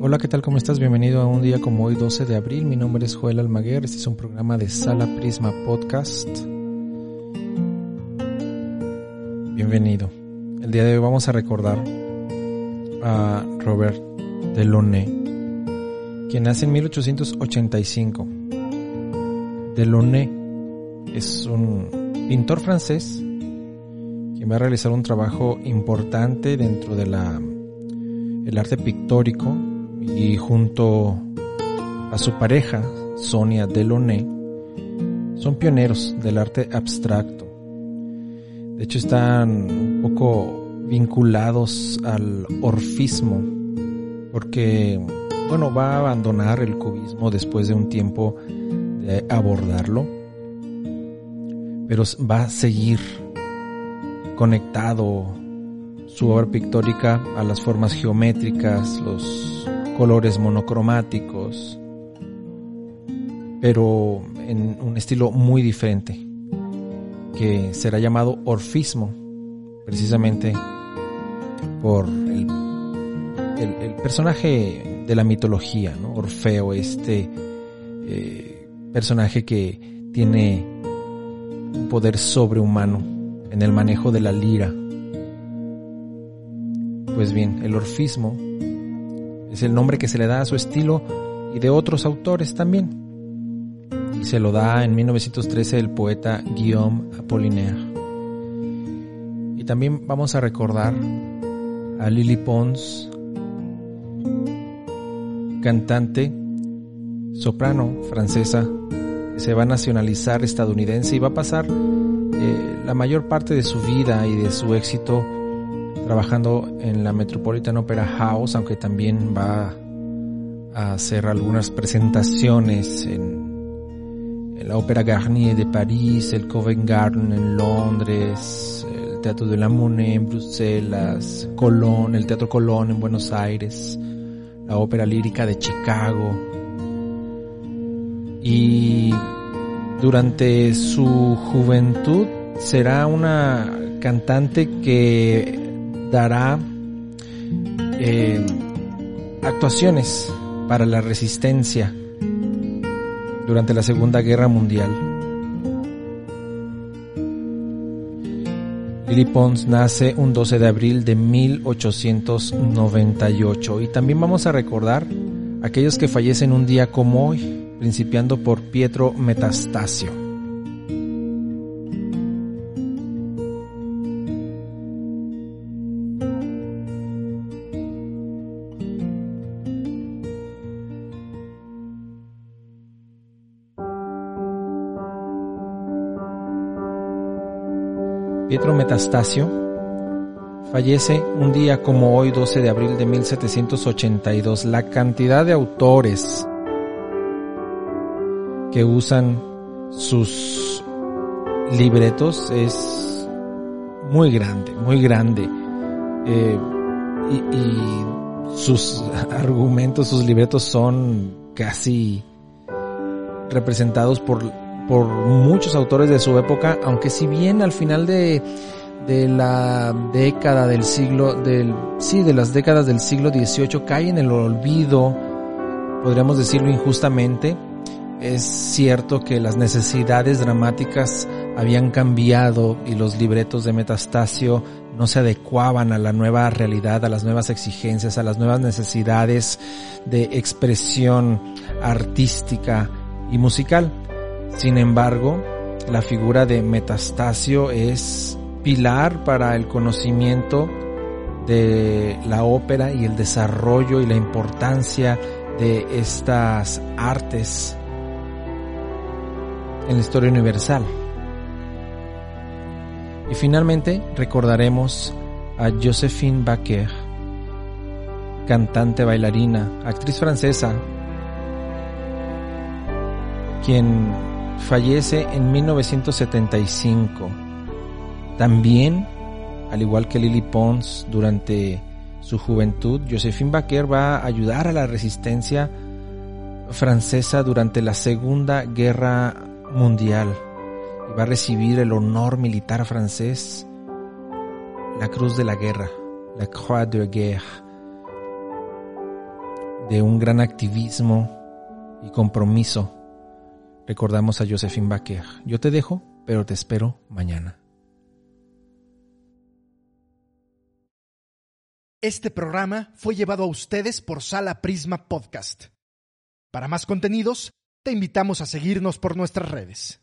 Hola, ¿qué tal? ¿Cómo estás? Bienvenido a un día como hoy, 12 de abril. Mi nombre es Joel Almaguer. Este es un programa de Sala Prisma Podcast. Bienvenido. El día de hoy vamos a recordar a Robert Delaunay, quien nace en 1885. Delaunay es un pintor francés quien va a realizar un trabajo importante dentro de arte pictórico y junto a su pareja, Sonia Delaunay, son pioneros del arte abstracto. De hecho, están un poco vinculados al orfismo, porque, bueno, va a abandonar el cubismo después de un tiempo de abordarlo, pero va a seguir conectado su obra pictórica a las formas geométricas, los colores monocromáticos, pero en un estilo muy diferente, que será llamado orfismo, precisamente por el, personaje de la mitología, Orfeo, este eh, personaje que tiene un poder sobrehumano en el manejo de la lira. Pues bien, el orfismo es el nombre que se le da a su estilo y de otros autores también. Y se lo da en 1913 el poeta Guillaume Apollinaire. Y también vamos a recordar a Lily Pons, cantante, soprano francesa, que se va a nacionalizar estadounidense y va a pasar eh, la mayor parte de su vida y de su éxito trabajando en la Metropolitan Opera House, aunque también va a hacer algunas presentaciones en, la Ópera Garnier de París, el Covent Garden en Londres, el Teatro de la Monnaie en Bruselas, Colón, el Teatro Colón en Buenos Aires, la Ópera Lírica de Chicago. Y durante su juventud será una cantante que dará eh, actuaciones para la resistencia durante la Segunda Guerra Mundial. Lily Pons nace un 12 de abril de 1898 y también vamos a recordar aquellos que fallecen un día como hoy, principiando por Pietro Metastasio. Pietro Metastasio fallece un día como hoy 12 de abril de 1782. La cantidad de autores que usan sus libretos es muy grande, muy grande. Eh, y, y sus argumentos, sus libretos son casi representados por por muchos autores de su época, aunque si bien al final de, de la década del siglo, del, sí, de las décadas del siglo XVIII cae en el olvido, podríamos decirlo injustamente, es cierto que las necesidades dramáticas habían cambiado y los libretos de Metastasio no se adecuaban a la nueva realidad, a las nuevas exigencias, a las nuevas necesidades de expresión artística y musical. Sin embargo, la figura de Metastasio es pilar para el conocimiento de la ópera y el desarrollo y la importancia de estas artes en la historia universal. Y finalmente recordaremos a Josephine Baker, cantante, bailarina, actriz francesa, quien fallece en 1975. También, al igual que Lily Pons durante su juventud, Josephine Baker va a ayudar a la resistencia francesa durante la Segunda Guerra Mundial y va a recibir el honor militar francés, la Cruz de la Guerra, la Croix de Guerre. de un gran activismo y compromiso, recordamos a Josephine Baker. Yo te dejo, pero te espero mañana. Este programa fue llevado a ustedes por Sala Prisma Podcast. Para más contenidos, te invitamos a seguirnos por nuestras redes.